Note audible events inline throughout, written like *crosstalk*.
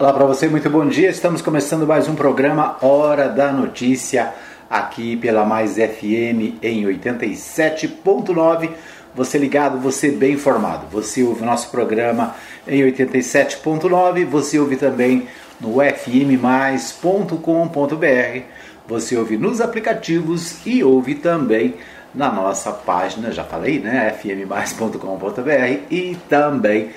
Olá para você, muito bom dia. Estamos começando mais um programa Hora da Notícia aqui pela Mais FM em 87.9. Você ligado, você bem informado. Você ouve nosso programa em 87.9, você ouve também no fmmais.com.br. Você ouve nos aplicativos e ouve também na nossa página, já falei, né, fmmais.com.br e também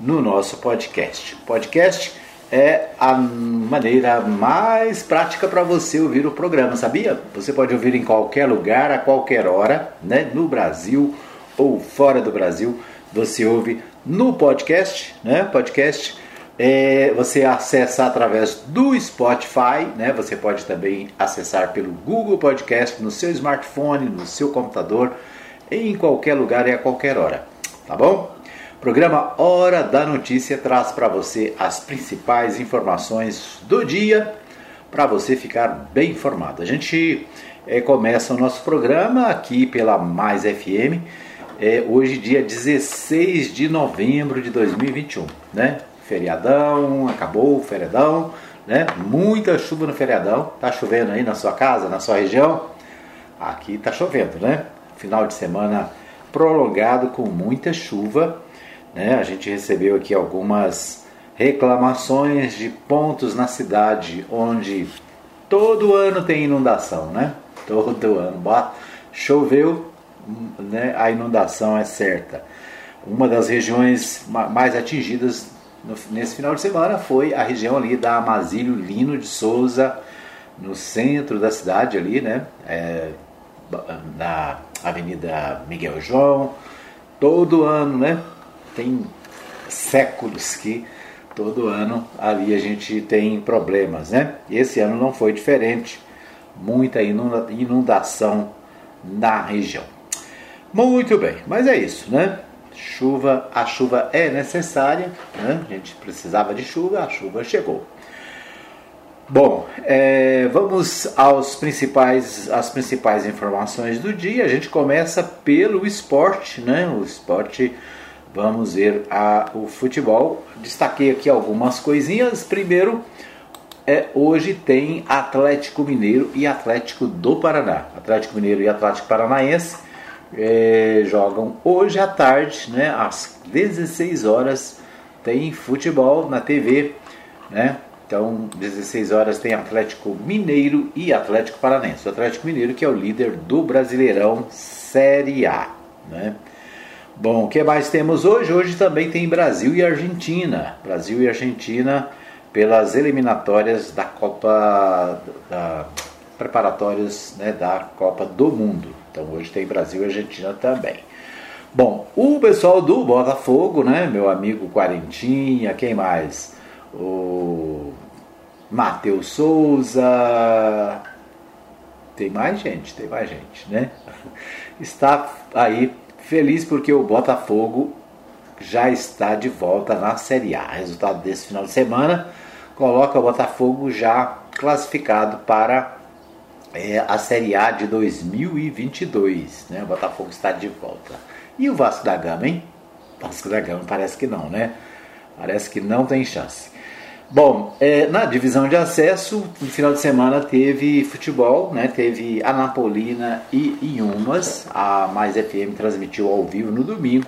no nosso podcast. Podcast é a maneira mais prática para você ouvir o programa, sabia? Você pode ouvir em qualquer lugar, a qualquer hora, né? no Brasil ou fora do Brasil. Você ouve no podcast, né? Podcast. É, você acessa através do Spotify, né? Você pode também acessar pelo Google Podcast no seu smartphone, no seu computador, em qualquer lugar e a qualquer hora, tá bom? Programa Hora da Notícia traz para você as principais informações do dia para você ficar bem informado. A gente é, começa o nosso programa aqui pela Mais FM, é, hoje, dia 16 de novembro de 2021, né? Feriadão, acabou o feriadão, né? Muita chuva no feriadão. Tá chovendo aí na sua casa, na sua região? Aqui tá chovendo, né? Final de semana prolongado com muita chuva né? A gente recebeu aqui algumas reclamações de pontos na cidade onde todo ano tem inundação, né? *laughs* Todo ano. Choveu, né? a inundação é certa. Uma das regiões mais atingidas nesse final de semana foi a região ali da Amazílio Lino de Souza, no centro da cidade ali, né? É, na Avenida Miguel João. Todo ano, né? Tem séculos que todo ano ali a gente tem problemas, né? Esse ano não foi diferente, muita inundação na região. Muito bem, mas é isso, né? Chuva, a chuva é necessária, né? A gente precisava de chuva, a chuva chegou. Bom, é, vamos aos principais, às principais informações do dia. A gente começa pelo esporte, né? O esporte Vamos ver a, o futebol. Destaquei aqui algumas coisinhas. Primeiro, é, hoje tem Atlético Mineiro e Atlético do Paraná. Atlético Mineiro e Atlético Paranaense é, jogam hoje à tarde, né, às 16 horas. Tem futebol na TV, né? Então, 16 horas tem Atlético Mineiro e Atlético Paranaense. O Atlético Mineiro que é o líder do Brasileirão Série A, né? Bom, o que mais temos hoje? Hoje também tem Brasil e Argentina. Brasil e Argentina pelas eliminatórias da Copa da, preparatórias né, da Copa do Mundo. Então hoje tem Brasil e Argentina também. Bom, o pessoal do Botafogo, né, meu amigo Quarentinha, quem mais? O Matheus Souza, tem mais gente, tem mais gente, né? *laughs* Está aí Feliz porque o Botafogo já está de volta na Série A. Resultado desse final de semana coloca o Botafogo já classificado para é, a Série A de 2022. Né? O Botafogo está de volta. E o Vasco da Gama, hein? Vasco da Gama parece que não, né? Parece que não tem chance. Bom, é, na divisão de acesso, no final de semana teve futebol, né? teve Anapolina e Inhumas. A Mais FM transmitiu ao vivo no domingo.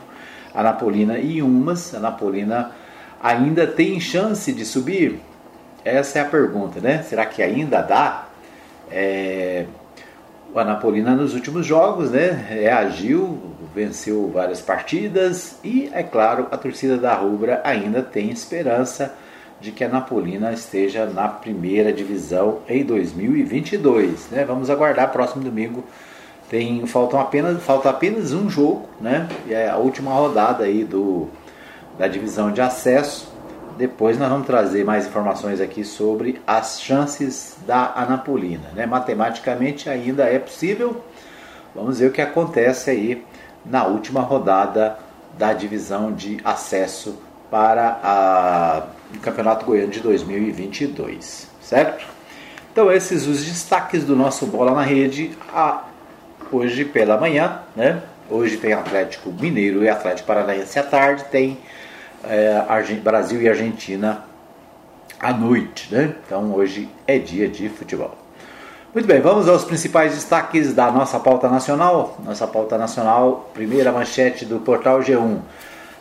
Anapolina e Inhumas. Anapolina ainda tem chance de subir? Essa é a pergunta, né? Será que ainda dá? É, o Anapolina nos últimos jogos, né? Reagiu, venceu várias partidas e, é claro, a torcida da Rubra ainda tem esperança de que a Napolina esteja na primeira divisão em 2022. Né? Vamos aguardar próximo domingo. Tem faltam apenas falta apenas um jogo, né? E é a última rodada aí do da divisão de acesso. Depois nós vamos trazer mais informações aqui sobre as chances da Anapolina, né? Matematicamente ainda é possível. Vamos ver o que acontece aí na última rodada da divisão de acesso para a no Campeonato Goiano de 2022, certo? Então esses os destaques do nosso Bola na Rede a, hoje pela manhã, né? Hoje tem Atlético Mineiro e Atlético Paranaense à tarde, tem é, Brasil e Argentina à noite, né? Então hoje é dia de futebol. Muito bem, vamos aos principais destaques da nossa pauta nacional. Nossa pauta nacional, primeira manchete do portal G1.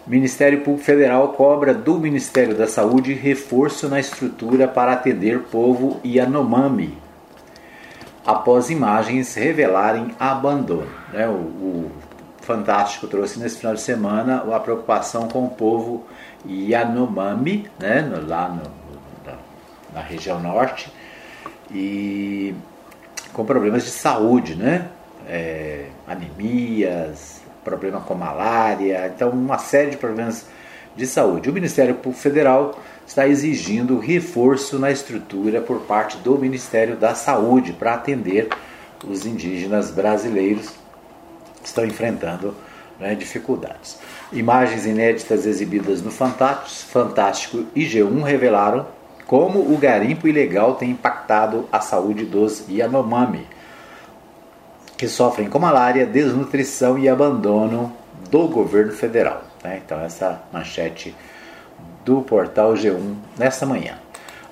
Ministério Público Federal cobra do Ministério da Saúde reforço na estrutura para atender povo Yanomami, após imagens revelarem abandono. Né? O, o, Fantástico trouxe nesse final de semana a preocupação com o povo Yanomami, né? lá no, na, na região norte, e com problemas de saúde, né? É, anemias, problema com malária, então uma série de problemas de saúde. O Ministério Público Federal está exigindo reforço na estrutura por parte do Ministério da Saúde para atender os indígenas brasileiros que estão enfrentando né, dificuldades. Imagens inéditas exibidas no Fantástico e G1 revelaram como o garimpo ilegal tem impactado a saúde dos Yanomami, que sofrem com malária, desnutrição e abandono do governo federal. Né? Então, essa manchete do portal G1 nesta manhã.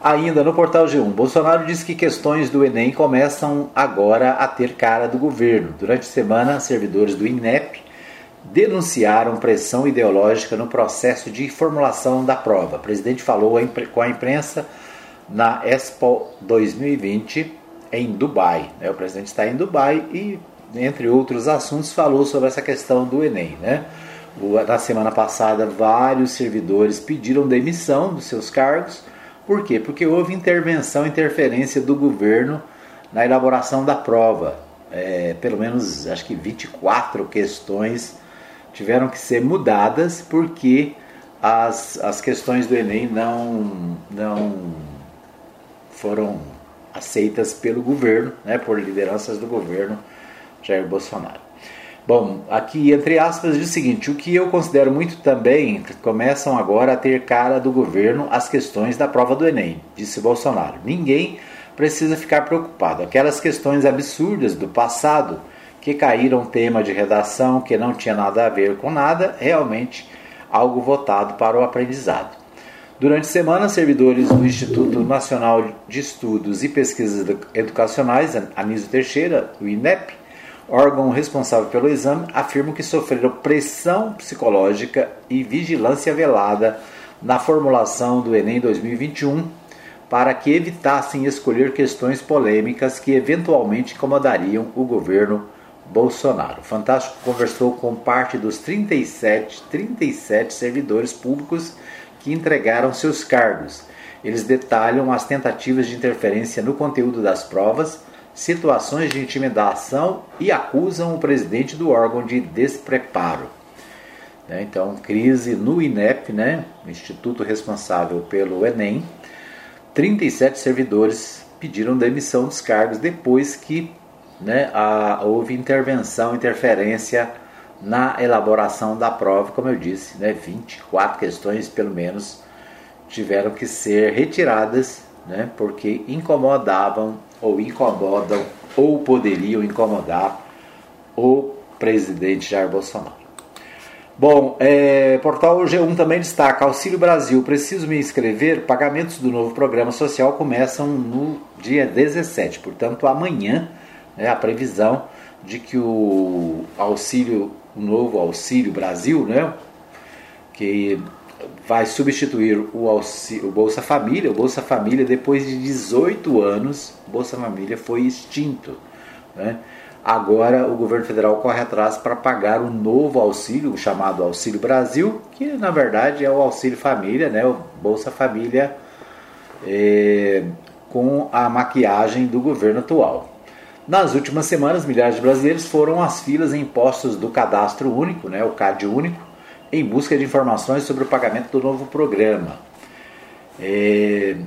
Ainda no portal G1, Bolsonaro diz que questões do Enem começam agora a ter cara do governo. Durante a semana, servidores do INEP denunciaram pressão ideológica no processo de formulação da prova. O presidente falou com a imprensa na Expo 2020 em Dubai. Né? O presidente está em Dubai e, entre outros assuntos, falou sobre essa questão do Enem. Né? Na semana passada, vários servidores pediram demissão dos seus cargos. Por quê? Porque houve intervenção, interferência do governo na elaboração da prova. É, pelo menos, acho que 24 questões tiveram que ser mudadas porque as, as questões do Enem não, não foram aceitas pelo governo, né, por lideranças do governo Jair Bolsonaro. Bom, aqui entre aspas diz o seguinte: o que eu considero muito também começam agora a ter cara do governo as questões da prova do Enem, disse Bolsonaro. Ninguém precisa ficar preocupado. Aquelas questões absurdas do passado que caíram tema de redação que não tinha nada a ver com nada, realmente algo votado para o aprendizado. Durante a semana, servidores do Instituto Nacional de Estudos e Pesquisas Educacionais, Anísio Teixeira, o INEP, órgão responsável pelo exame, afirmam que sofreram pressão psicológica e vigilância velada na formulação do Enem 2021 para que evitassem escolher questões polêmicas que eventualmente incomodariam o governo Bolsonaro. O Fantástico conversou com parte dos 37, 37 servidores públicos que entregaram seus cargos. Eles detalham as tentativas de interferência no conteúdo das provas, situações de intimidação e acusam o presidente do órgão de despreparo. Né, então, crise no INEP, né, instituto responsável pelo Enem. 37 servidores pediram demissão dos cargos depois que né, a, houve intervenção, interferência na elaboração da prova, como eu disse, né, 24 questões pelo menos tiveram que ser retiradas, né, porque incomodavam ou incomodam ou poderiam incomodar o presidente Jair Bolsonaro. Bom, é, portal G1 também destaca: Auxílio Brasil, preciso me inscrever. Pagamentos do novo programa social começam no dia 17, portanto, amanhã é a previsão de que o auxílio o novo Auxílio Brasil, né? que vai substituir o, auxílio, o Bolsa Família. O Bolsa Família, depois de 18 anos, o Bolsa Família foi extinto. Né? Agora o governo federal corre atrás para pagar um novo auxílio, chamado Auxílio Brasil, que na verdade é o Auxílio Família, né? o Bolsa Família, é, com a maquiagem do governo atual. Nas últimas semanas, milhares de brasileiros foram às filas em postos do Cadastro Único, né, o CAD Único, em busca de informações sobre o pagamento do novo programa. É,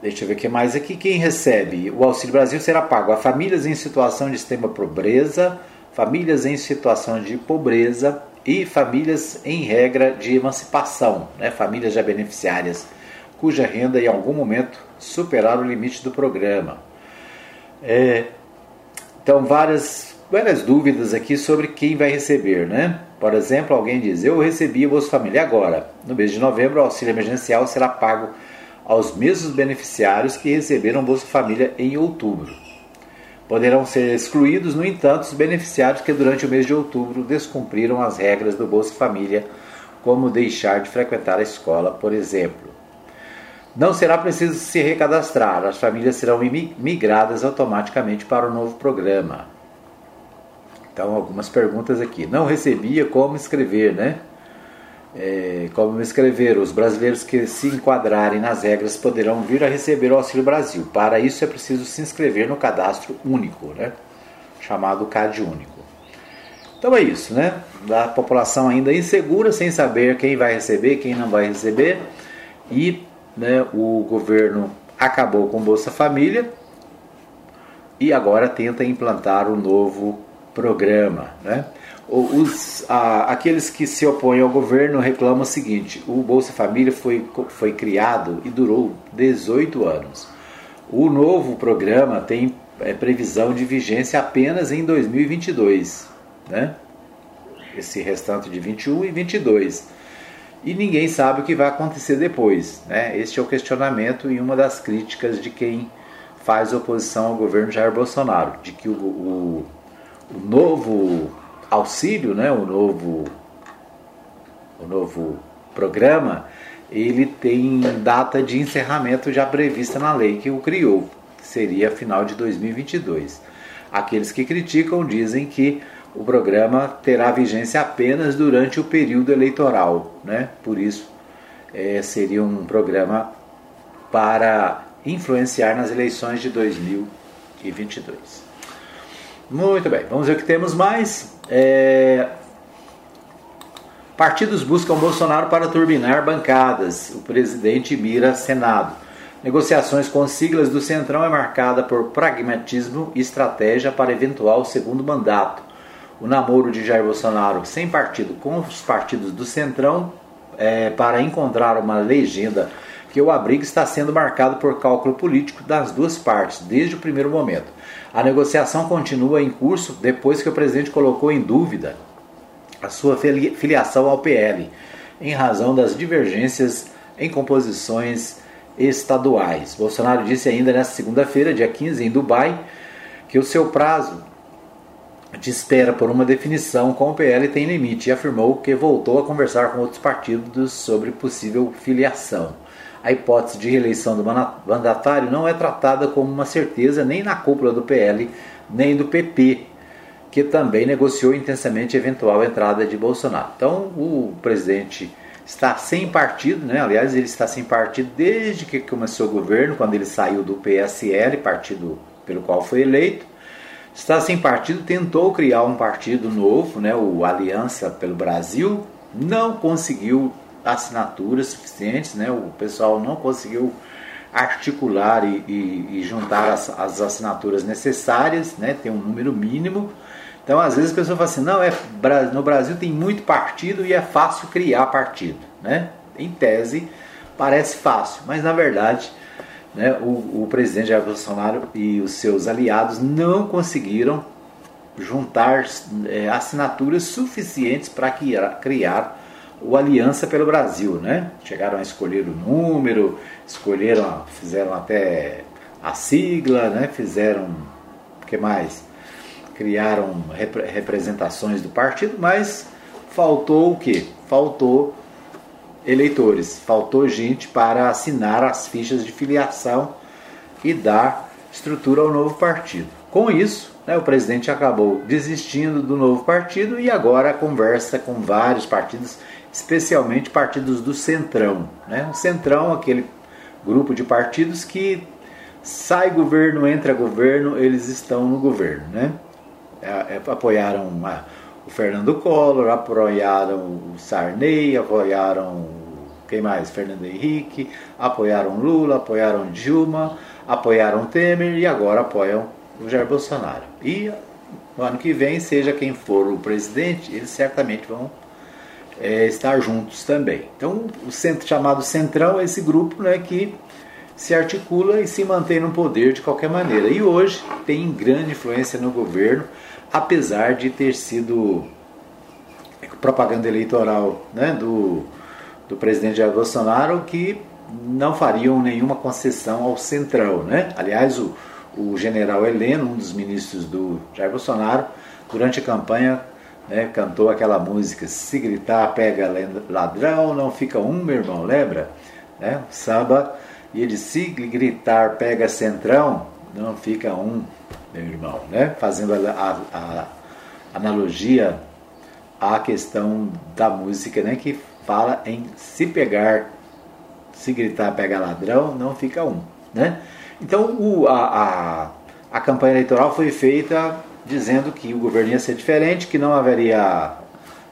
deixa eu ver o que mais aqui. Quem recebe o Auxílio Brasil será pago a famílias em situação de extrema pobreza, famílias em situação de pobreza e famílias em regra de emancipação, né, famílias já beneficiárias cuja renda em algum momento superar o limite do programa. É, então, várias, várias dúvidas aqui sobre quem vai receber, né? Por exemplo, alguém diz: Eu recebi o Bolsa Família agora. No mês de novembro, o auxílio emergencial será pago aos mesmos beneficiários que receberam Bolsa Família em outubro. Poderão ser excluídos, no entanto, os beneficiários que durante o mês de outubro descumpriram as regras do Bolsa Família, como deixar de frequentar a escola, por exemplo. Não será preciso se recadastrar, as famílias serão migradas automaticamente para o novo programa. Então, algumas perguntas aqui. Não recebia como escrever, né? É, como escrever, os brasileiros que se enquadrarem nas regras poderão vir a receber o Auxílio Brasil. Para isso é preciso se inscrever no cadastro único, né? chamado CAD único. Então é isso, né? Da população ainda insegura, sem saber quem vai receber, quem não vai receber. E né, o governo acabou com Bolsa Família e agora tenta implantar um novo programa. Né? Os, a, aqueles que se opõem ao governo reclamam o seguinte: o Bolsa Família foi, foi criado e durou 18 anos. O novo programa tem é, previsão de vigência apenas em 2022, né? esse restante de 21 e 22 e ninguém sabe o que vai acontecer depois. Né? Este é o questionamento e uma das críticas de quem faz oposição ao governo Jair Bolsonaro, de que o, o, o novo auxílio, né, o novo, o novo programa, ele tem data de encerramento já prevista na lei que o criou, que seria final de 2022. Aqueles que criticam dizem que o programa terá vigência apenas durante o período eleitoral, né? Por isso é, seria um programa para influenciar nas eleições de 2022. Muito bem, vamos ver o que temos mais. É... Partidos buscam Bolsonaro para turbinar bancadas. O presidente mira Senado. Negociações com siglas do Centrão é marcada por pragmatismo e estratégia para eventual segundo mandato o namoro de Jair Bolsonaro sem partido com os partidos do Centrão é, para encontrar uma legenda que o abrigo está sendo marcado por cálculo político das duas partes desde o primeiro momento. A negociação continua em curso depois que o presidente colocou em dúvida a sua filiação ao PL, em razão das divergências em composições estaduais. Bolsonaro disse ainda nesta segunda-feira, dia 15, em Dubai, que o seu prazo de espera por uma definição com o PL tem limite e afirmou que voltou a conversar com outros partidos sobre possível filiação. A hipótese de reeleição do mandatário não é tratada como uma certeza nem na cúpula do PL, nem do PP, que também negociou intensamente a eventual entrada de Bolsonaro. Então, o presidente está sem partido, né? aliás, ele está sem partido desde que começou o governo, quando ele saiu do PSL, partido pelo qual foi eleito está sem partido, tentou criar um partido novo, né, o Aliança pelo Brasil, não conseguiu assinaturas suficientes, né, o pessoal não conseguiu articular e, e, e juntar as, as, assinaturas necessárias, né, tem um número mínimo. Então, às vezes a pessoa fala assim, não, é, no Brasil tem muito partido e é fácil criar partido. Né? Em tese, parece fácil, mas na verdade né, o, o presidente Jair Bolsonaro e os seus aliados não conseguiram juntar é, assinaturas suficientes para criar, o Aliança pelo Brasil. Né? Chegaram a escolher o número, escolheram, fizeram até a sigla, né? fizeram o que mais? Criaram rep representações do partido, mas faltou o que? Faltou eleitores. Faltou gente para assinar as fichas de filiação e dar estrutura ao novo partido. Com isso, né, o presidente acabou desistindo do novo partido e agora conversa com vários partidos, especialmente partidos do Centrão. Né? O Centrão, aquele grupo de partidos que sai governo, entra governo, eles estão no governo. Né? É, apoiaram o Fernando Collor, apoiaram o Sarney, apoiaram quem mais? Fernando Henrique, apoiaram Lula, apoiaram Dilma, apoiaram Temer e agora apoiam o Jair Bolsonaro. E no ano que vem, seja quem for o presidente, eles certamente vão é, estar juntos também. Então, o centro chamado Centrão é esse grupo né, que se articula e se mantém no poder de qualquer maneira. E hoje tem grande influência no governo, apesar de ter sido propaganda eleitoral né, do do presidente Jair Bolsonaro que não fariam nenhuma concessão ao Centrão. Né? Aliás, o, o general Heleno, um dos ministros do Jair Bolsonaro, durante a campanha né, cantou aquela música Se gritar pega ladrão, não fica um, meu irmão, lembra? Né? Samba, e ele se gritar pega centrão, não fica um, meu irmão, né? Fazendo a, a, a analogia à questão da música, né? Que fala em se pegar, se gritar pega ladrão, não fica um, né? Então o, a, a, a campanha eleitoral foi feita dizendo que o governo ia ser diferente, que não haveria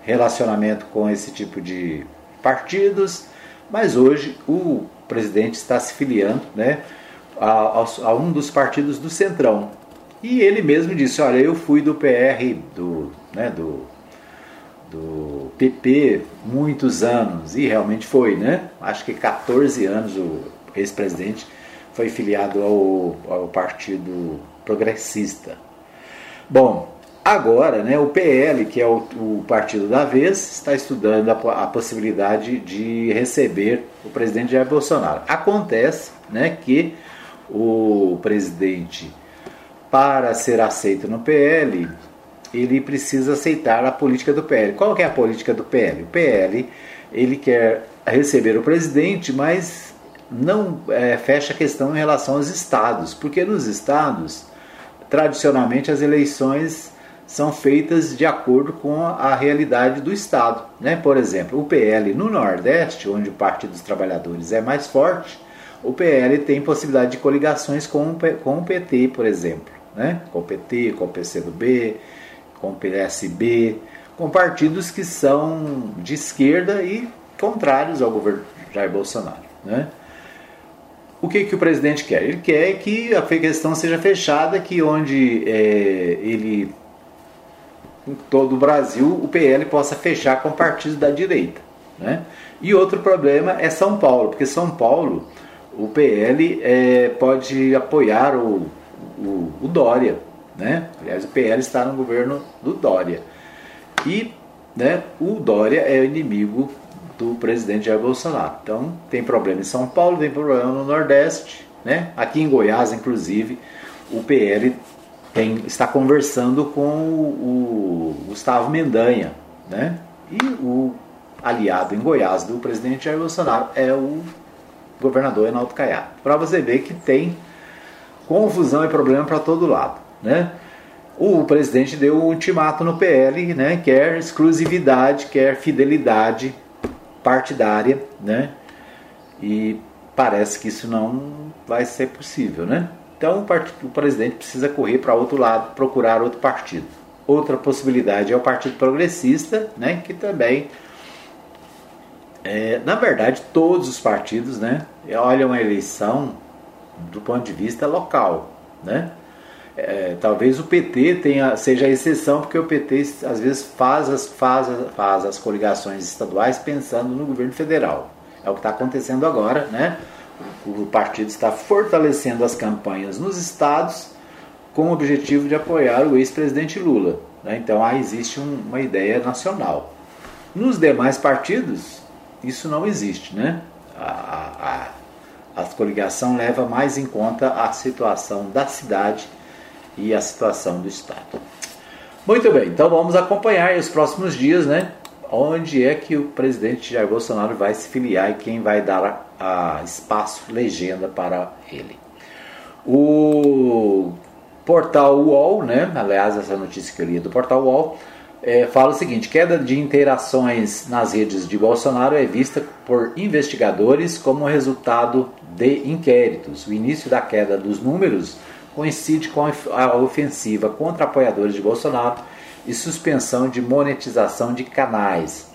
relacionamento com esse tipo de partidos, mas hoje o presidente está se filiando né, a, a, a um dos partidos do Centrão. E ele mesmo disse, olha, eu fui do PR, do, né, do, do PP, muitos anos, e realmente foi, né? Acho que 14 anos o ex-presidente foi filiado ao, ao Partido Progressista. Bom, agora né, o PL, que é o, o partido da vez, está estudando a, a, possibilidade de receber o presidente Jair Bolsonaro. Acontece né, que o presidente, para ser aceito no PL, ele precisa aceitar a política do PL. Qual que é a política do PL? O PL ele quer receber o presidente, mas não é, fecha a questão em relação aos estados, porque nos estados tradicionalmente as eleições são feitas de acordo com a realidade do Estado. Né? Por exemplo, o PL no Nordeste, onde o Partido dos Trabalhadores é mais forte, o PL tem possibilidade de coligações com, com o PT, por exemplo. Né? Com o PT, com o PCdoB, com o PSB, com partidos que são de esquerda e contrários ao governo Jair Bolsonaro. Né? O que, que o presidente quer? Ele quer que a questão seja fechada, que onde é, ele, em todo o Brasil, o PL possa fechar com partidos da direita. Né? E outro problema é São Paulo, porque São Paulo, o PL é, pode apoiar o, o, o Dória. Né? Aliás, o PL está no governo do Dória. E né, o Dória é o inimigo do presidente Jair Bolsonaro. Então, tem problema em São Paulo, tem problema no Nordeste, né? Aqui em Goiás, inclusive, o PL tem, está conversando com o, o Gustavo Mendanha, né? E o aliado em Goiás do presidente Jair Bolsonaro é o governador Enaldo Caiado. Para você ver que tem confusão e problema para todo lado, né? O presidente deu um ultimato no PL, né? Quer exclusividade, quer fidelidade partidária, né? E parece que isso não vai ser possível, né? Então o, presidente precisa correr para outro lado, procurar outro partido. Outra possibilidade é o Partido Progressista, né? Que também, é, na verdade, todos os partidos, né? Olham a eleição do ponto de vista local, né? É, talvez o PT tenha, seja a exceção, porque o PT às vezes faz as, faz, faz as coligações estaduais pensando no governo federal. É o que está acontecendo agora, né? O, o partido está fortalecendo as campanhas nos estados com o objetivo de apoiar o ex-presidente Lula. Né? Então aí existe um, uma ideia nacional. Nos demais partidos, isso não existe, né? A, a, a coligação leva mais em conta a situação da cidade e a situação do Estado. Muito bem, então vamos acompanhar os próximos dias, né? Onde é que o presidente Jair Bolsonaro vai se filiar e quem vai dar a, a espaço, legenda para ele. O portal UOL, né? Aliás, essa notícia que eu li do portal UOL é, fala o seguinte: queda de interações nas redes de Bolsonaro é vista por investigadores como resultado de inquéritos. O início da queda dos números coincide com a ofensiva contra apoiadores de Bolsonaro e suspensão de monetização de canais.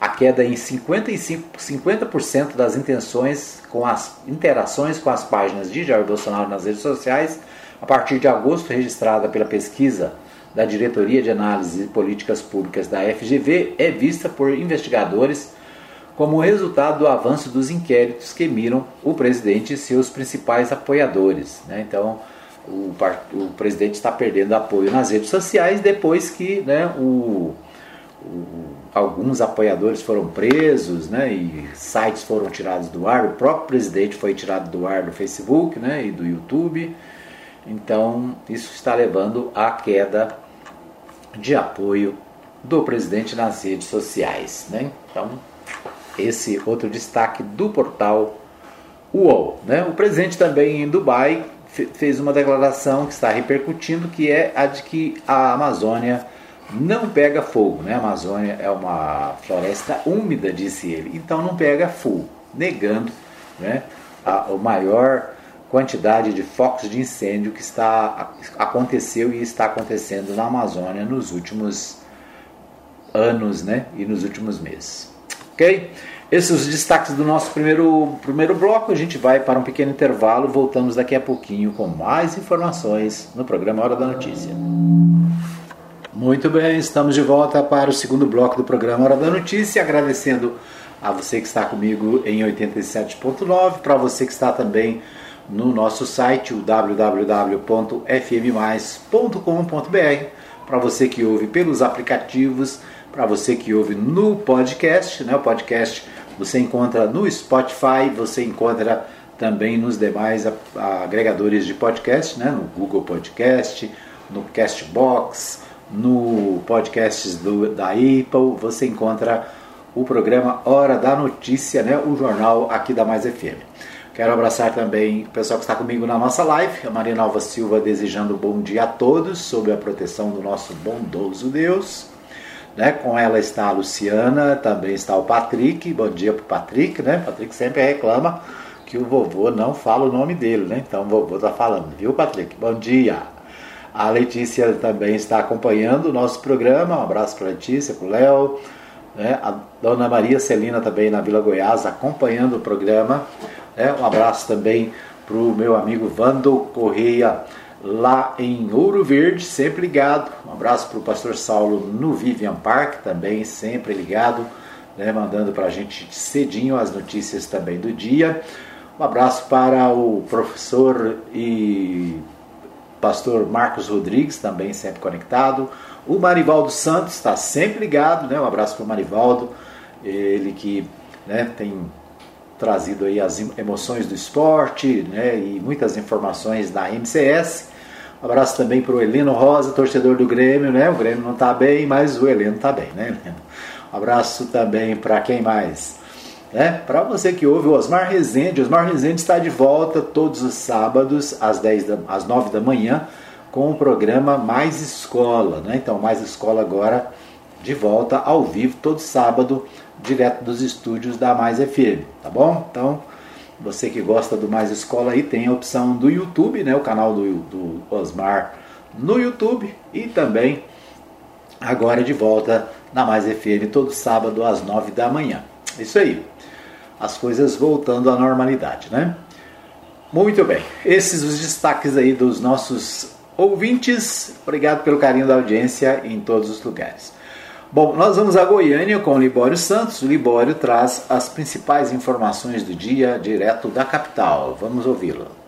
A queda em 55, 50% das intenções com as interações com as páginas de Jair Bolsonaro nas redes sociais a partir de agosto registrada pela pesquisa da Diretoria de Análise de Políticas Públicas da FGV é vista por investigadores como resultado do avanço dos inquéritos que miram o presidente e seus principais apoiadores. Né? Então, o, o presidente está perdendo apoio nas redes sociais depois que né, o, o, alguns apoiadores foram presos, né, e sites foram tirados do ar, o próprio presidente foi tirado do ar do Facebook, né, e do YouTube. Então, isso está levando à queda de apoio do presidente nas redes sociais, né? Então, esse outro destaque do portal UOL, né? O presidente também em Dubai fez uma declaração que está repercutindo, que é a de que a Amazônia não pega fogo. Né? A Amazônia é uma floresta úmida, disse ele, então não pega fogo, negando né, a, a maior quantidade de focos de incêndio que está, aconteceu e está acontecendo na Amazônia nos últimos anos né, e nos últimos meses. Ok? Esses os destaques do nosso primeiro, primeiro bloco. A gente vai para um pequeno intervalo. Voltamos daqui a pouquinho com mais informações no programa Hora da Notícia. Muito bem, estamos de volta para o segundo bloco do programa Hora da Notícia. Agradecendo a você que está comigo em 87.9, para você que está também no nosso site, o www.fmmais.com.br, para você que ouve pelos aplicativos, para você que ouve no podcast, né? O podcast você encontra no Spotify, você encontra também nos demais agregadores de podcast, né? no Google Podcast, no Castbox, no podcasts do, da Apple, você encontra o programa Hora da Notícia, né? o jornal aqui da Mais FM. Quero abraçar também o pessoal que está comigo na nossa live, a Maria Nova Silva desejando bom dia a todos, sob a proteção do nosso bondoso Deus. Né? Com ela está a Luciana, também está o Patrick. Bom dia para o Patrick, né? Patrick sempre reclama que o vovô não fala o nome dele, né? Então o vovô está falando, viu, Patrick? Bom dia. A Letícia também está acompanhando o nosso programa. Um abraço para a Letícia, para o Léo. Né? A Dona Maria Celina também na Vila Goiás acompanhando o programa. Né? Um abraço também para o meu amigo Vando Correia lá em Ouro Verde, sempre ligado. Um abraço para o pastor Saulo no Vivian Park, também sempre ligado, né, mandando para a gente cedinho as notícias também do dia. Um abraço para o professor e pastor Marcos Rodrigues, também sempre conectado. O Marivaldo Santos está sempre ligado, né? Um abraço para o Marivaldo, ele que né, tem trazido aí as emoções do esporte né, e muitas informações da MCS. Abraço também para o Heleno Rosa, torcedor do Grêmio, né? O Grêmio não está bem, mas o Heleno está bem, né, Heleno? Abraço também para quem mais? Né? Para você que ouve o Osmar Rezende, Osmar Rezende está de volta todos os sábados às, 10 da, às 9 da manhã com o programa Mais Escola. Né? Então, Mais Escola agora de volta ao vivo todo sábado, direto dos estúdios da Mais FM, tá bom? Então, você que gosta do Mais Escola aí tem a opção do YouTube, né, o canal do, do Osmar no YouTube e também agora de volta na Mais FM todo sábado às 9 da manhã. Isso aí. As coisas voltando à normalidade, né? Muito bem. Esses os destaques aí dos nossos ouvintes. Obrigado pelo carinho da audiência em todos os lugares. Bom, nós vamos a Goiânia com o Libório Santos. O Libório traz as principais informações do dia direto da capital. Vamos ouvi-lo.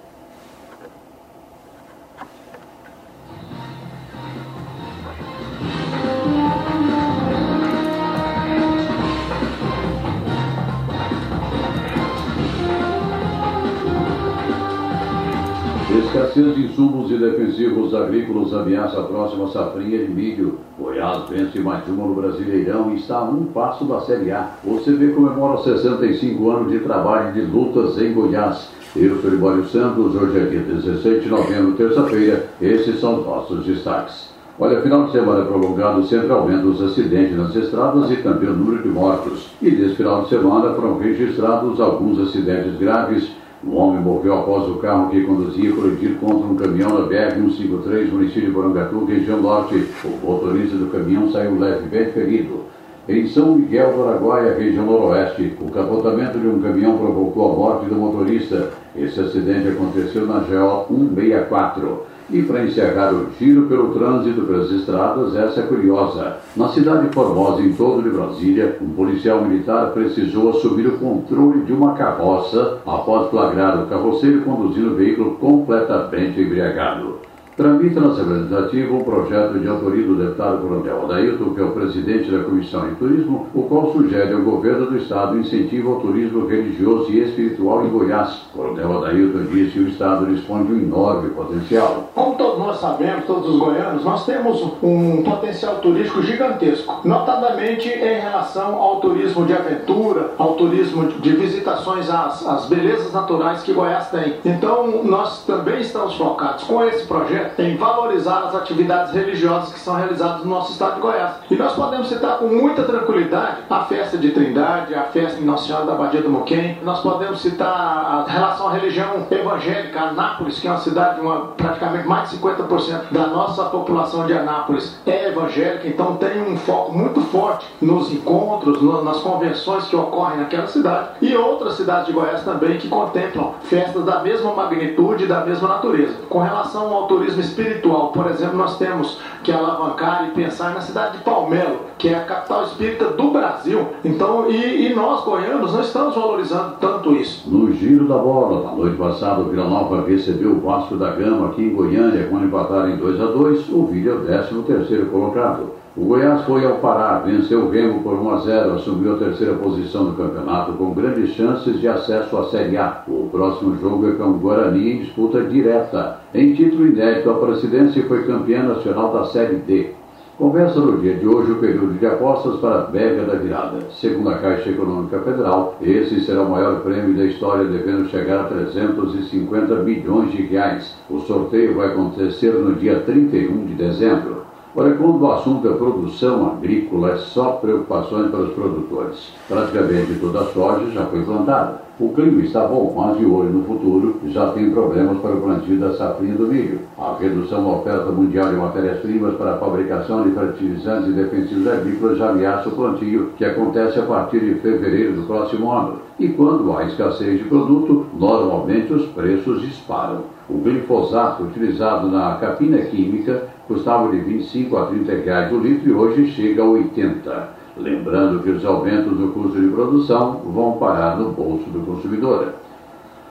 Escassez de insumos e defensivos agrícolas ameaça a próxima safrinha de milho. Goiás vence mais uma no Brasileirão e está a um passo da Série A. O CV comemora 65 anos de trabalho e de lutas em Goiás. Eu sou Libório Santos, hoje é dia 16 de novembro, terça-feira. Esses são os nossos destaques. Olha, final de semana prolongado sempre aumenta os acidentes nas estradas e também o número de mortos. E nesse final de semana foram registrados alguns acidentes graves um homem morreu após o carro que conduzia colidir contra um caminhão na BR-153, município de Borangatu, região norte. O motorista do caminhão saiu levemente ferido. Em São Miguel do Araguaia, região noroeste, o capotamento de um caminhão provocou a morte do motorista. Esse acidente aconteceu na GO 164. E para encerrar o giro pelo trânsito pelas estradas, essa é curiosa. Na cidade de Formosa, em torno de Brasília, um policial militar precisou assumir o controle de uma carroça após flagrar o carroceiro conduzindo o veículo completamente embriagado. Tramita na Assembleia Legislativa um projeto de autoria do deputado Coronel Adailton, que é o presidente da Comissão de Turismo, o qual sugere ao governo do Estado incentivo ao turismo religioso e espiritual em Goiás. Coronel Adailton disse que o Estado dispõe de um enorme potencial. Como todos nós sabemos, todos os goianos, nós temos um potencial turístico gigantesco, notadamente em relação ao turismo de aventura, ao turismo de visitações às, às belezas naturais que Goiás tem. Então, nós também estamos focados com esse projeto em valorizar as atividades religiosas que são realizadas no nosso estado de Goiás. E nós podemos citar com muita tranquilidade a festa de Trindade, a festa de Nossa Senhora da Badia do Moquém. Nós podemos citar a relação à religião evangélica, Anápolis, que é uma cidade, uma, praticamente mais de 50% da nossa população de Anápolis é evangélica, então tem um foco muito forte nos encontros, no, nas convenções que ocorrem naquela cidade. E outras cidades de Goiás também que contemplam festas da mesma magnitude e da mesma natureza. Com relação ao turismo turismo espiritual. Por exemplo, nós temos que alavancar e pensar na cidade de Palmelo, que é a capital espírita do Brasil. Então, e, e nós, goianos, não estamos valorizando tanto isso. No giro da bola, na noite passada, o Vila Nova recebeu o Vasco da Gama aqui em Goiânia, quando empataram em 2 a 2 o Vila é o 13 terceiro colocado. O Goiás foi ao Pará, venceu o Remo por 1 a 0, assumiu a terceira posição do campeonato com grandes chances de acesso à Série A. O próximo jogo é com o Guarani em disputa direta. Em título inédito, a presidência foi campeã nacional da Série D. Conversa no dia de hoje o período de apostas para a Bega da Virada. Segundo a Caixa Econômica Federal, esse será o maior prêmio da história, devendo chegar a 350 bilhões de reais. O sorteio vai acontecer no dia 31 de dezembro. Olha, quando o assunto é produção agrícola, é só preocupações para os produtores. Praticamente toda a soja já foi plantada. O clima está bom, mas de olho no futuro já tem problemas para o plantio da safrinha do milho. A redução da oferta mundial de matérias-primas para a fabricação de fertilizantes e defensivos agrícolas já ameaça o plantio, que acontece a partir de fevereiro do próximo ano. E quando há escassez de produto, normalmente os preços disparam. O glifosato utilizado na capina química custava de 25 a 30 reais o litro e hoje chega a 80. Lembrando que os aumentos no custo de produção vão parar no bolso do consumidor.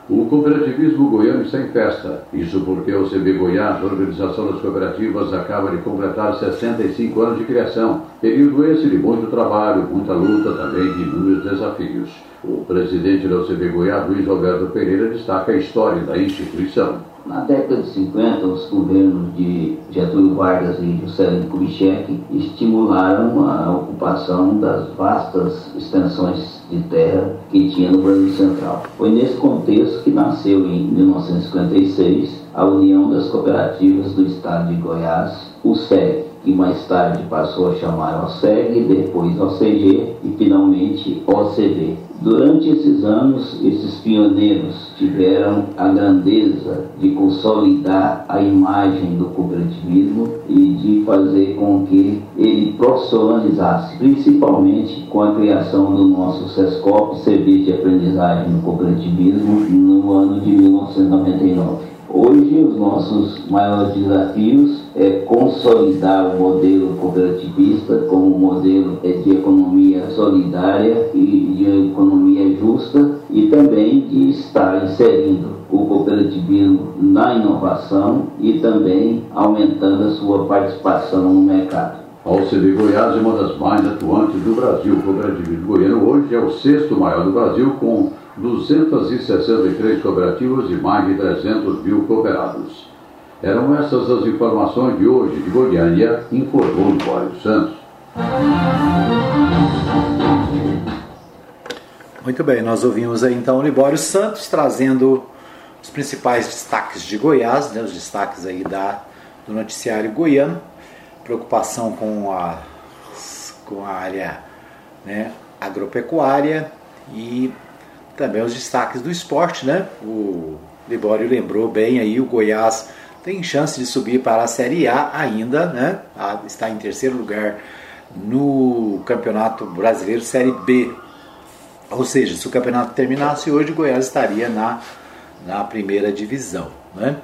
O cooperativismo goiano está em festa. Isso porque o CB Goiás, Organização das Cooperativas, acaba de completar 65 anos de criação. Período esse de muito trabalho, muita luta, também de inúmeros desafios. O presidente da OCB Goiás, Luiz Roberto Pereira, destaca a história da instituição. Na década de 50, os governos de Getúlio Vargas e Juscelino Kubitschek estimularam a ocupação das vastas extensões de terra que tinha no Brasil Central. Foi nesse contexto que nasceu em 1956 a União das Cooperativas do Estado de Goiás, o SEG, que mais tarde passou a chamar OSEG, depois OCG e finalmente OCD. Durante esses anos, esses pioneiros tiveram a grandeza de consolidar a imagem do cooperativismo e de fazer com que ele profissionalizasse, principalmente com a criação do nosso SESCOP, Serviço de Aprendizagem no Cooperativismo, no ano de 1999. Hoje, os nossos maiores desafios é consolidar o modelo cooperativista como um modelo de economia solidária e de economia justa e também de estar inserindo o cooperativismo na inovação e também aumentando a sua participação no mercado. A OCB Goiás é uma das mais atuantes do Brasil. O cooperativismo goiano hoje é o sexto maior do Brasil, com 263 cooperativas e mais de 300 mil cooperados. Eram essas as informações de hoje de Goiânia, informou Libório Santos. Muito bem, nós ouvimos aí então o Libório Santos trazendo os principais destaques de Goiás, né, os destaques aí da, do noticiário goiano, preocupação com a, com a área né, agropecuária e também os destaques do esporte, né? O Libório lembrou bem aí, o Goiás tem chance de subir para a Série A ainda, né? Está em terceiro lugar no Campeonato Brasileiro Série B. Ou seja, se o campeonato terminasse hoje, Goiás estaria na, na primeira divisão, né?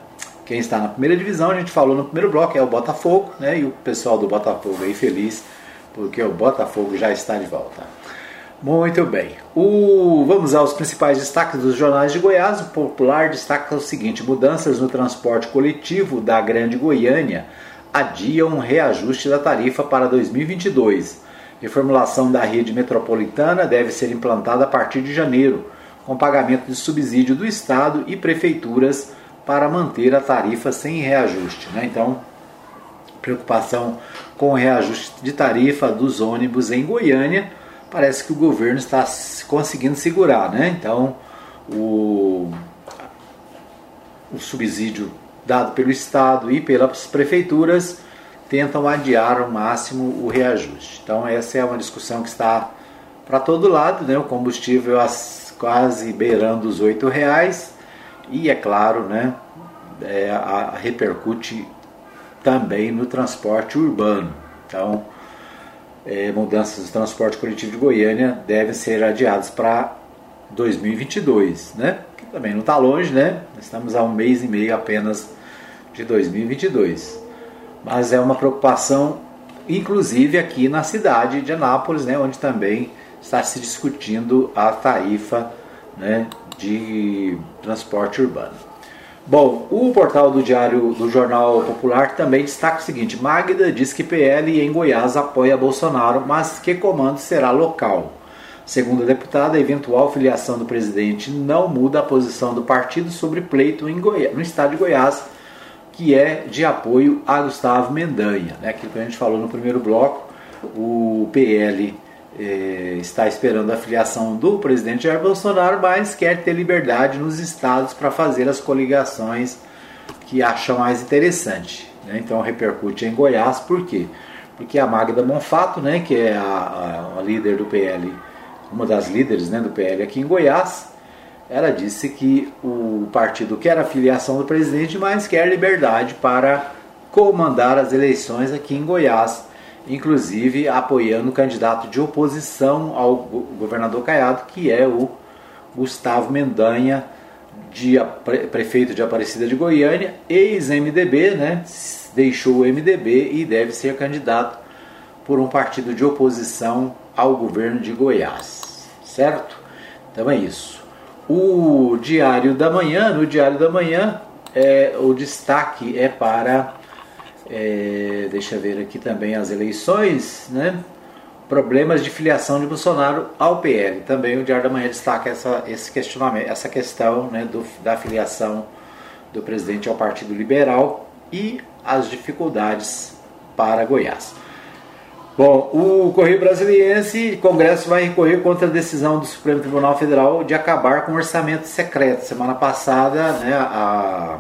Quem está na primeira divisão, a gente falou no primeiro bloco, é o Botafogo, né? E o pessoal do Botafogo aí feliz, porque o Botafogo já está de volta. Muito bem. O, vamos aos principais destaques dos jornais de Goiás. O Popular destaca o seguinte: mudanças no transporte coletivo da Grande Goiânia adiam um reajuste da tarifa para 2022. Reformulação da rede metropolitana deve ser implantada a partir de janeiro, com pagamento de subsídio do Estado e prefeituras para manter a tarifa sem reajuste. Né? Então, preocupação com o reajuste de tarifa dos ônibus em Goiânia parece que o governo está conseguindo segurar, né? Então, o, o subsídio dado pelo Estado e pelas prefeituras tentam adiar ao máximo o reajuste. Então, essa é uma discussão que está para todo lado, né? O combustível quase beirando os R$ reais e, é claro, né? É, a, repercute também no transporte urbano. Então, é, mudanças do transporte coletivo de Goiânia devem ser adiadas para 2022, né? Que também não está longe, né? Estamos a um mês e meio apenas de 2022. Mas é uma preocupação, inclusive aqui na cidade de Anápolis, né? Onde também está se discutindo a tarifa né, de transporte urbano. Bom, o portal do Diário do Jornal Popular também destaca o seguinte: Magda diz que PL em Goiás apoia Bolsonaro, mas que comando será local. Segundo a deputada, a eventual filiação do presidente não muda a posição do partido sobre pleito em Goiás, no estado de Goiás, que é de apoio a Gustavo Mendanha. Né? Aquilo que a gente falou no primeiro bloco, o PL está esperando a filiação do presidente Jair Bolsonaro, mas quer ter liberdade nos estados para fazer as coligações que acham mais interessante. Né? Então repercute em Goiás, por quê? Porque a Magda Monfato, né, que é a, a, a líder do PL, uma das líderes né, do PL aqui em Goiás, ela disse que o partido quer a filiação do presidente, mas quer liberdade para comandar as eleições aqui em Goiás inclusive apoiando o candidato de oposição ao governador Caiado, que é o Gustavo Mendanha, de, prefeito de Aparecida de Goiânia, ex-MDB, né? deixou o MDB e deve ser candidato por um partido de oposição ao governo de Goiás, certo? Então é isso. O Diário da Manhã, no Diário da Manhã, é, o destaque é para é, deixa eu ver aqui também as eleições, né? Problemas de filiação de Bolsonaro ao PL. Também o Diário da Manhã destaca essa, esse questionamento, essa questão né, do, da filiação do presidente ao Partido Liberal e as dificuldades para Goiás. Bom, o Correio Brasiliense, Congresso vai recorrer contra a decisão do Supremo Tribunal Federal de acabar com o orçamento secreto. Semana passada, né, a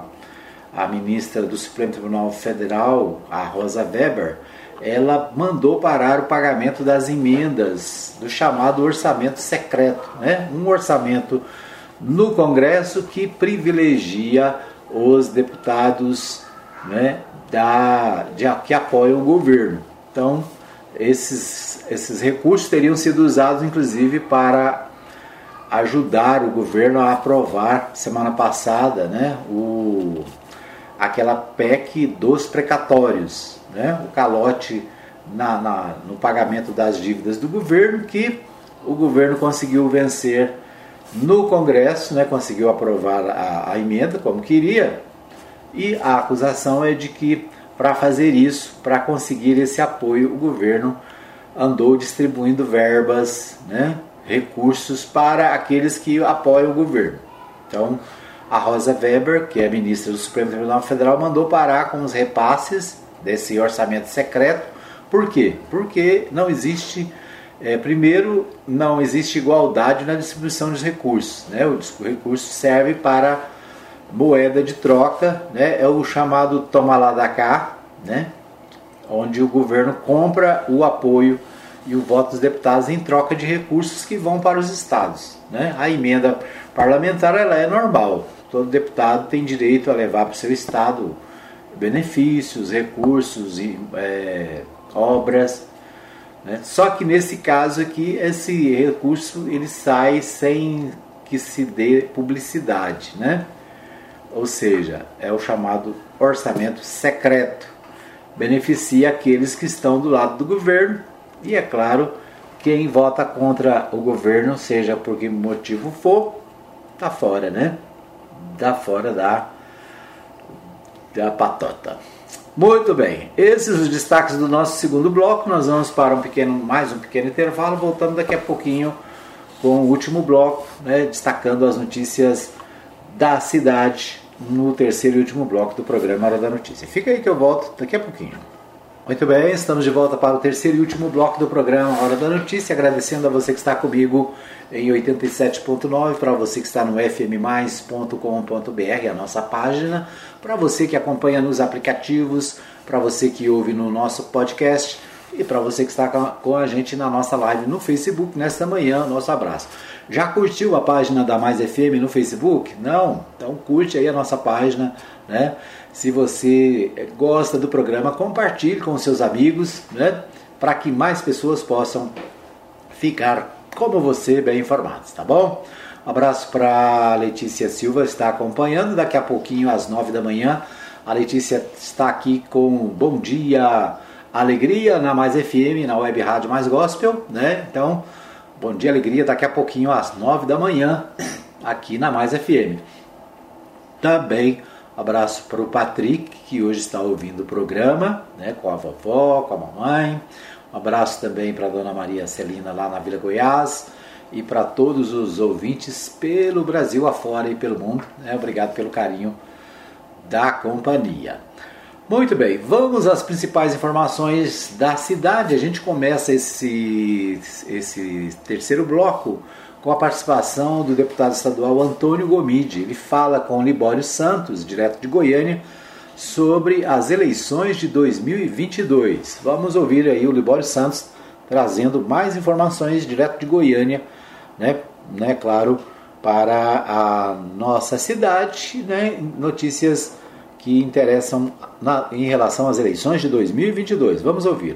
a ministra do Supremo Tribunal Federal, a Rosa Weber, ela mandou parar o pagamento das emendas do chamado orçamento secreto, né? um orçamento no Congresso que privilegia os deputados né, da, de, que apoiam o governo. Então, esses, esses recursos teriam sido usados inclusive para ajudar o governo a aprovar semana passada né, o aquela PEC dos precatórios, né? o calote na, na, no pagamento das dívidas do governo, que o governo conseguiu vencer no Congresso, né? conseguiu aprovar a, a emenda como queria, e a acusação é de que para fazer isso, para conseguir esse apoio, o governo andou distribuindo verbas, né? recursos para aqueles que apoiam o governo. Então, a Rosa Weber, que é ministra do Supremo Tribunal Federal, mandou parar com os repasses desse orçamento secreto. Por quê? Porque não existe, é, primeiro, não existe igualdade na distribuição dos recursos. Né? O recurso serve para moeda de troca, né? é o chamado toma lá da cá, né? onde o governo compra o apoio e o voto dos deputados em troca de recursos que vão para os estados. Né? A emenda parlamentar ela é normal, todo deputado tem direito a levar para o seu estado benefícios, recursos, é, obras. Né? Só que nesse caso aqui, esse recurso ele sai sem que se dê publicidade, né? Ou seja, é o chamado orçamento secreto. Beneficia aqueles que estão do lado do governo e, é claro, quem vota contra o governo, seja por que motivo for, tá fora, né? Tá fora da, da patota. Muito bem, esses os destaques do nosso segundo bloco. Nós vamos para um pequeno, mais um pequeno intervalo, voltando daqui a pouquinho com o último bloco, né, destacando as notícias da cidade no terceiro e último bloco do programa Hora da Notícia. Fica aí que eu volto daqui a pouquinho. Muito bem, estamos de volta para o terceiro e último bloco do programa Hora da Notícia, agradecendo a você que está comigo em 87.9, para você que está no fmmais.com.br, a nossa página, para você que acompanha nos aplicativos, para você que ouve no nosso podcast e para você que está com a gente na nossa live no Facebook nesta manhã, nosso abraço. Já curtiu a página da Mais FM no Facebook? Não? Então curte aí a nossa página, né? Se você gosta do programa, compartilhe com seus amigos, né? Para que mais pessoas possam ficar como você bem informados, tá bom? Um abraço para Letícia Silva, está acompanhando daqui a pouquinho às nove da manhã. A Letícia está aqui com Bom Dia Alegria na Mais FM, na Web Rádio Mais Gospel, né? Então, Bom Dia Alegria daqui a pouquinho às nove da manhã *clears throat* aqui na Mais FM. Também abraço para o Patrick, que hoje está ouvindo o programa, né, com a vovó, com a mamãe. Abraço também para dona Maria Celina lá na Vila Goiás e para todos os ouvintes pelo Brasil afora e pelo mundo. Né? Obrigado pelo carinho da companhia. Muito bem, vamos às principais informações da cidade. A gente começa esse, esse terceiro bloco com a participação do deputado estadual Antônio Gomide. Ele fala com Libório Santos, direto de Goiânia, sobre as eleições de 2022. Vamos ouvir aí o Libório Santos trazendo mais informações direto de Goiânia, né, né claro, para a nossa cidade, né, notícias que interessam na, em relação às eleições de 2022. Vamos ouvir.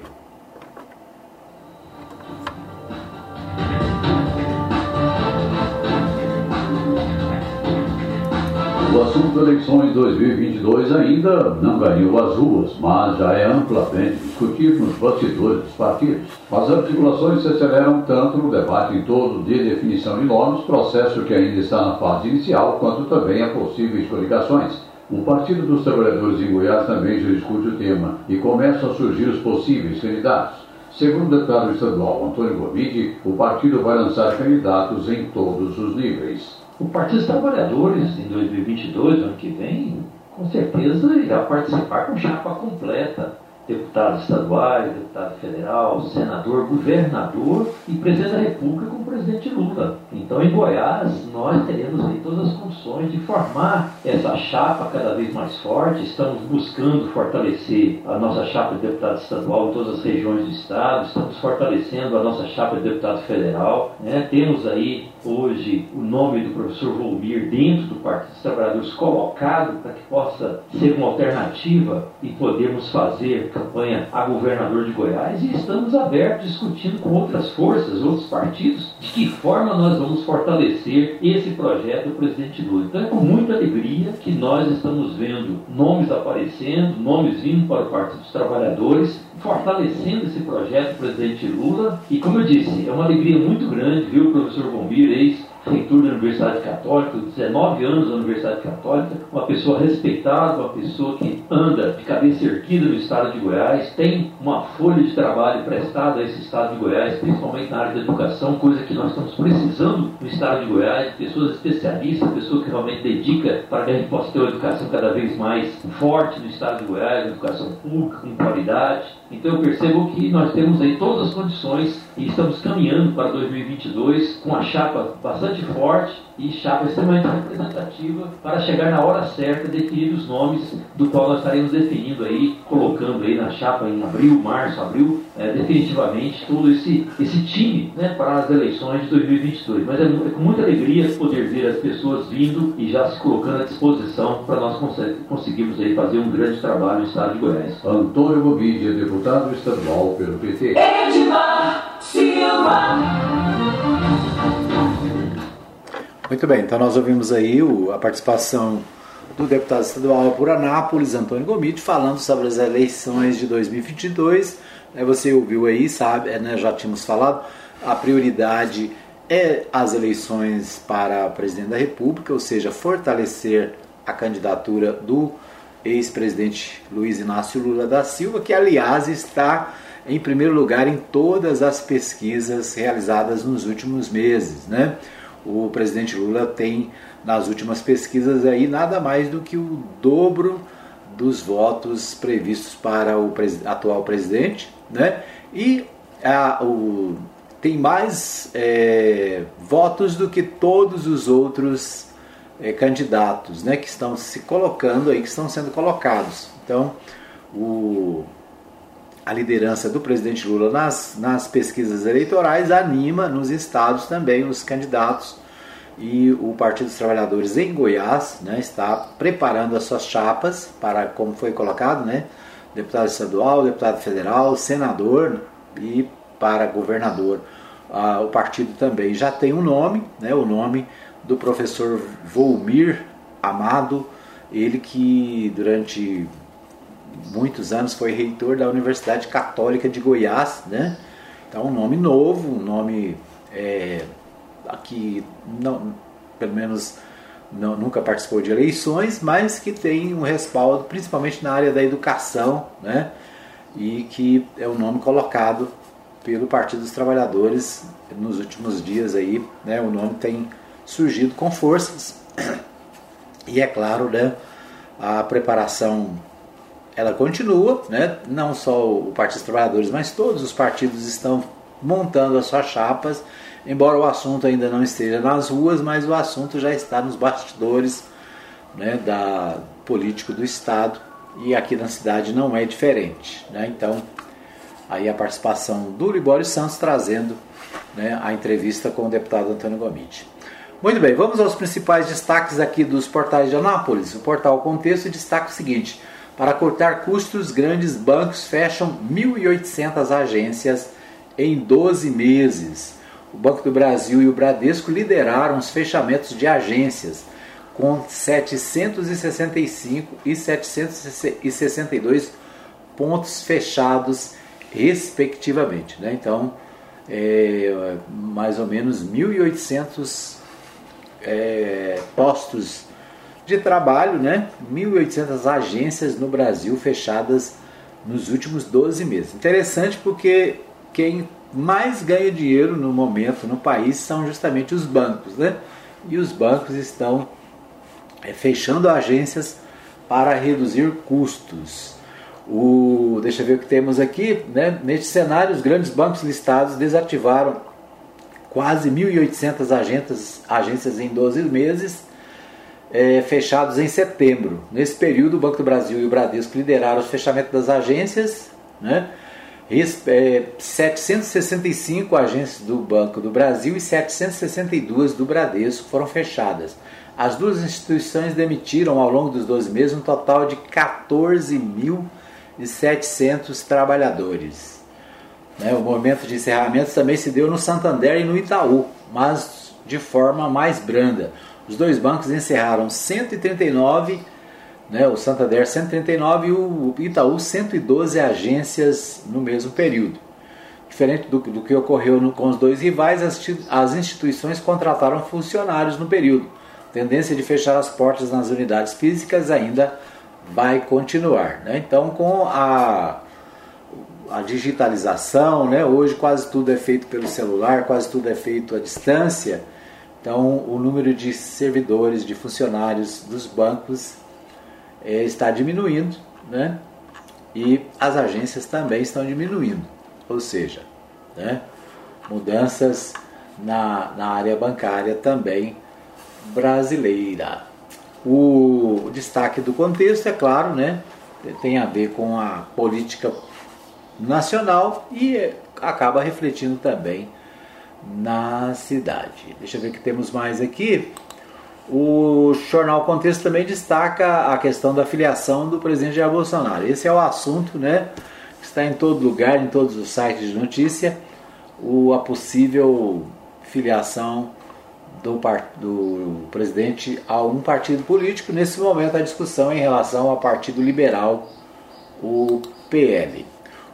O assunto eleições 2022 ainda não ganhou as ruas, mas já é amplamente discutido nos bastidores dos partidos. As articulações se aceleram tanto no debate em todo de definição de nomes, processo que ainda está na fase inicial, quanto também a possíveis coligações. O Partido dos Trabalhadores em Goiás também já discute o tema e começam a surgir os possíveis candidatos. Segundo o deputado estadual Antônio Gomide, o partido vai lançar candidatos em todos os níveis. O Partido dos Trabalhadores, em 2022, ano que vem, com certeza irá participar com chapa completa deputados estaduais, deputado federal, senador, governador e presidente da República com o presidente Lula. Então, em Goiás, nós teremos aí todas as condições de formar essa chapa cada vez mais forte. Estamos buscando fortalecer a nossa chapa de deputado estadual em todas as regiões do estado, estamos fortalecendo a nossa chapa de deputado federal. Né? Temos aí hoje o nome do professor Volmir dentro do Partido dos Trabalhadores colocado para que possa ser uma alternativa e podermos fazer campanha a governador de Goiás e estamos abertos discutindo com outras forças, outros partidos, de que forma nós vamos fortalecer esse projeto do presidente Lula. Então é com muita alegria que nós estamos vendo nomes aparecendo, nomes vindo para o Partido dos Trabalhadores, fortalecendo esse projeto presidente Lula. E como eu disse, é uma alegria muito grande ver o professor Bombir, ex reitor da Universidade Católica, 19 anos na Universidade Católica, uma pessoa respeitada, uma pessoa que anda de cabeça erguida no estado de Goiás, tem uma folha de trabalho prestada a esse estado de Goiás, principalmente na área da educação, coisa que nós estamos precisando no estado de Goiás, pessoas especialistas, pessoas que realmente dedica para que a gente possa ter uma educação cada vez mais forte no estado de Goiás, uma educação pública, com qualidade. Então eu percebo que nós temos aí todas as condições e estamos caminhando para 2022 com a chapa bastante forte e chapa extremamente *laughs* representativa para chegar na hora certa definir os nomes do qual nós estaremos definindo aí, colocando aí na chapa em abril, março, abril, é, definitivamente todo esse, esse time né, para as eleições de 2022. Mas é, é, com muita alegria poder ver as pessoas vindo e já se colocando à disposição para nós conseguirmos aí fazer um grande trabalho no estado de Goiás. Antônio Gomide, deputado estadual pelo PT. Edmar Silva. Muito bem, então nós ouvimos aí o, a participação do deputado estadual por Anápolis, Antônio Gomide, falando sobre as eleições de 2022. Né, você ouviu aí, sabe, é, né, já tínhamos falado, a prioridade é as eleições para presidente da República, ou seja, fortalecer a candidatura do ex-presidente Luiz Inácio Lula da Silva, que aliás está em primeiro lugar em todas as pesquisas realizadas nos últimos meses. Né? O presidente Lula tem nas últimas pesquisas aí nada mais do que o dobro dos votos previstos para o atual presidente, né? E a, o, tem mais é, votos do que todos os outros é, candidatos, né? Que estão se colocando aí, que estão sendo colocados. Então, o, a liderança do presidente Lula nas, nas pesquisas eleitorais anima nos estados também os candidatos e o Partido dos Trabalhadores em Goiás né, está preparando as suas chapas para, como foi colocado, né, deputado estadual, deputado federal, senador e para governador. Ah, o partido também já tem um nome, né, o nome do professor Volmir Amado, ele que durante muitos anos foi reitor da Universidade Católica de Goiás, né? Então um nome novo, um nome é, que não, pelo menos não, nunca participou de eleições, mas que tem um respaldo principalmente na área da educação, né? E que é o nome colocado pelo Partido dos Trabalhadores nos últimos dias aí, né? O nome tem surgido com forças e é claro, né? A preparação ela continua, né? Não só o Partido dos Trabalhadores, mas todos os partidos estão montando as suas chapas embora o assunto ainda não esteja nas ruas, mas o assunto já está nos bastidores né, da político do Estado e aqui na cidade não é diferente. Né? Então, aí a participação do Libório Santos trazendo né, a entrevista com o deputado Antônio Gomide. Muito bem, vamos aos principais destaques aqui dos portais de Anápolis. O portal Contexto destaca o seguinte: para cortar custos, grandes bancos fecham 1.800 agências em 12 meses o Banco do Brasil e o Bradesco lideraram os fechamentos de agências, com 765 e 762 pontos fechados, respectivamente. Né? Então, é, mais ou menos 1.800 é, postos de trabalho, né? 1.800 agências no Brasil fechadas nos últimos 12 meses. Interessante porque quem mais ganha dinheiro no momento no país são justamente os bancos, né? E os bancos estão é, fechando agências para reduzir custos. O, deixa eu ver o que temos aqui. Né? Neste cenário, os grandes bancos listados desativaram quase 1.800 agências, agências em 12 meses, é, fechados em setembro. Nesse período, o Banco do Brasil e o Bradesco lideraram o fechamento das agências, né? 765 é, agências do Banco do Brasil e 762 do Bradesco foram fechadas. As duas instituições demitiram ao longo dos 12 meses um total de 14.700 trabalhadores. Né, o movimento de encerramentos também se deu no Santander e no Itaú, mas de forma mais branda. Os dois bancos encerraram 139 né, o Santander 139 e o Itaú 112 agências no mesmo período. Diferente do, do que ocorreu no, com os dois rivais, as, as instituições contrataram funcionários no período. A tendência de fechar as portas nas unidades físicas ainda vai continuar. Né? Então, com a, a digitalização, né? hoje quase tudo é feito pelo celular, quase tudo é feito à distância. Então, o número de servidores, de funcionários dos bancos é, está diminuindo, né? E as agências também estão diminuindo, ou seja, né? mudanças na, na área bancária também brasileira. O destaque do contexto, é claro, né? tem a ver com a política nacional e acaba refletindo também na cidade. Deixa eu ver o que temos mais aqui. O jornal Contexto também destaca a questão da filiação do presidente Jair Bolsonaro. Esse é o assunto, né? Que está em todo lugar, em todos os sites de notícia, o, a possível filiação do, do presidente a um partido político. Nesse momento, a discussão em relação ao Partido Liberal, o PL.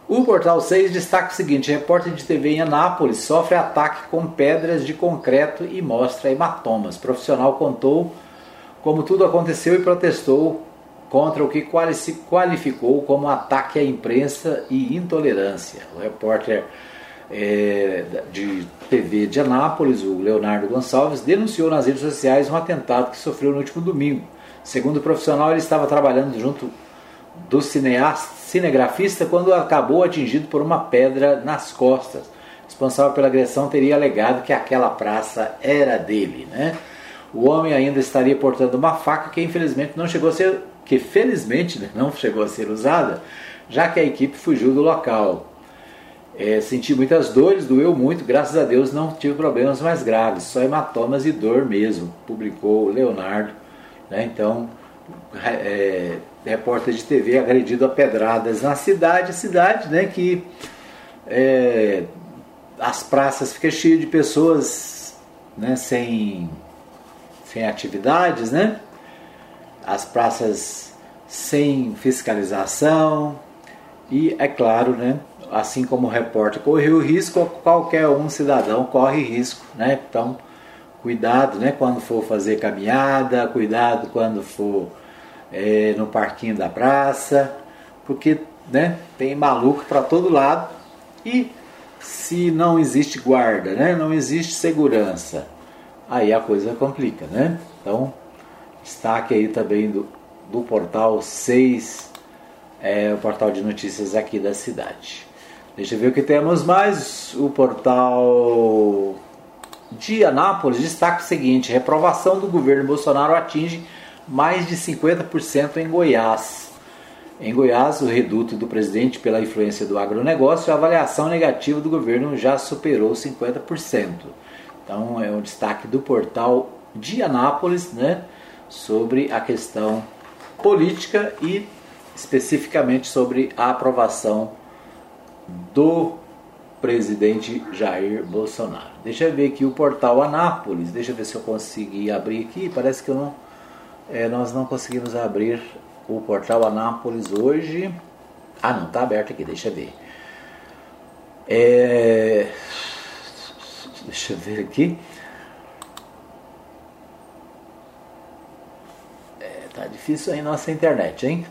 O Portal 6 destaca o seguinte: repórter de TV em Anápolis sofre ataque com pedras de concreto e mostra hematomas. Profissional contou como tudo aconteceu e protestou contra o que qualificou como ataque à imprensa e intolerância. O repórter é, de TV de Anápolis, o Leonardo Gonçalves, denunciou nas redes sociais um atentado que sofreu no último domingo. Segundo o profissional, ele estava trabalhando junto do cineasta, cinegrafista quando acabou atingido por uma pedra nas costas. O responsável pela agressão teria alegado que aquela praça era dele. Né? O homem ainda estaria portando uma faca que infelizmente não chegou a ser, que felizmente né, não chegou a ser usada, já que a equipe fugiu do local. É, senti muitas dores, doeu muito, graças a Deus não tive problemas mais graves, só hematomas e dor mesmo, publicou Leonardo. Né? Então, é, repórter de TV agredido a pedradas na cidade, cidade né, que é, as praças ficam cheias de pessoas né, sem, sem atividades, né? as praças sem fiscalização e, é claro, né, assim como o repórter correu risco, qualquer um cidadão corre risco, né? Então, cuidado, né? Quando for fazer caminhada, cuidado quando for é, no parquinho da praça, porque, né? Tem maluco para todo lado e se não existe guarda, né? Não existe segurança, aí a coisa complica, né? Então, destaque aí também do, do portal 6, é, o portal de notícias aqui da cidade. Deixa eu ver o que temos mais. O portal de Anápolis destaca o seguinte: reprovação do governo Bolsonaro atinge mais de 50% em Goiás. Em Goiás, o reduto do presidente pela influência do agronegócio, a avaliação negativa do governo já superou 50%. Então, é um destaque do portal de Anápolis né, sobre a questão política e especificamente sobre a aprovação do presidente Jair Bolsonaro. Deixa eu ver aqui o portal Anápolis, deixa eu ver se eu consegui abrir aqui, parece que eu não, é, nós não conseguimos abrir o portal Anápolis hoje. Ah não, está aberto aqui, deixa eu ver. É, deixa eu ver aqui. É, tá difícil aí nossa internet, hein?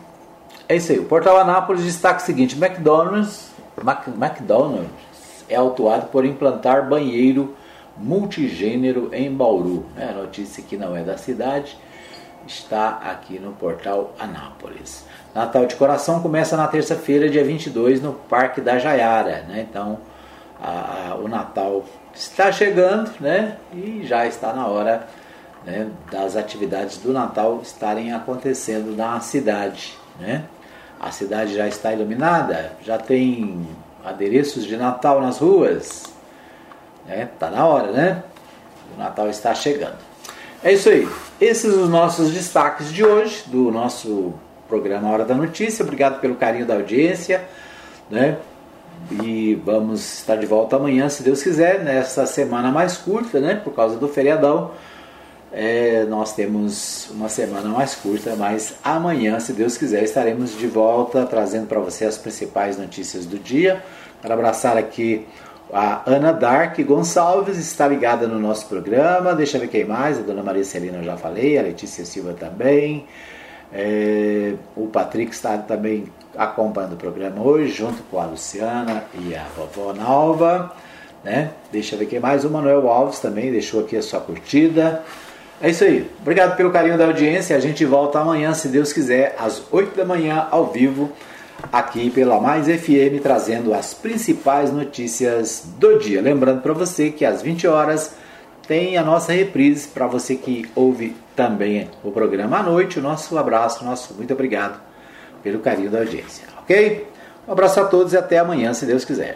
É isso aí. O portal Anápolis destaca o seguinte: McDonald's McDonald's é autuado por implantar banheiro multigênero em Bauru. É, a notícia que não é da cidade está aqui no portal Anápolis. Natal de Coração começa na terça-feira, dia 22, no Parque da Jaiara. Né? Então, a, a, o Natal está chegando né? e já está na hora né, das atividades do Natal estarem acontecendo na cidade. Né? A cidade já está iluminada? Já tem adereços de Natal nas ruas? É, tá na hora, né? O Natal está chegando. É isso aí. Esses os nossos destaques de hoje do nosso programa Hora da Notícia. Obrigado pelo carinho da audiência, né? E vamos estar de volta amanhã, se Deus quiser, nessa semana mais curta, né? Por causa do feriadão. É, nós temos uma semana mais curta, mas amanhã, se Deus quiser, estaremos de volta trazendo para você as principais notícias do dia. Quero abraçar aqui a Ana Dark Gonçalves, está ligada no nosso programa. Deixa eu ver quem mais. A dona Maria Celina eu já falei, a Letícia Silva também. É, o Patrick está também acompanhando o programa hoje, junto com a Luciana e a vovó Nalva. Né? Deixa eu ver quem mais. O Manuel Alves também deixou aqui a sua curtida. É isso aí. Obrigado pelo carinho da audiência. A gente volta amanhã, se Deus quiser, às 8 da manhã, ao vivo, aqui pela Mais FM, trazendo as principais notícias do dia. Lembrando para você que às 20 horas tem a nossa reprise para você que ouve também o programa à noite. O nosso abraço, nosso muito obrigado pelo carinho da audiência, ok? Um abraço a todos e até amanhã, se Deus quiser.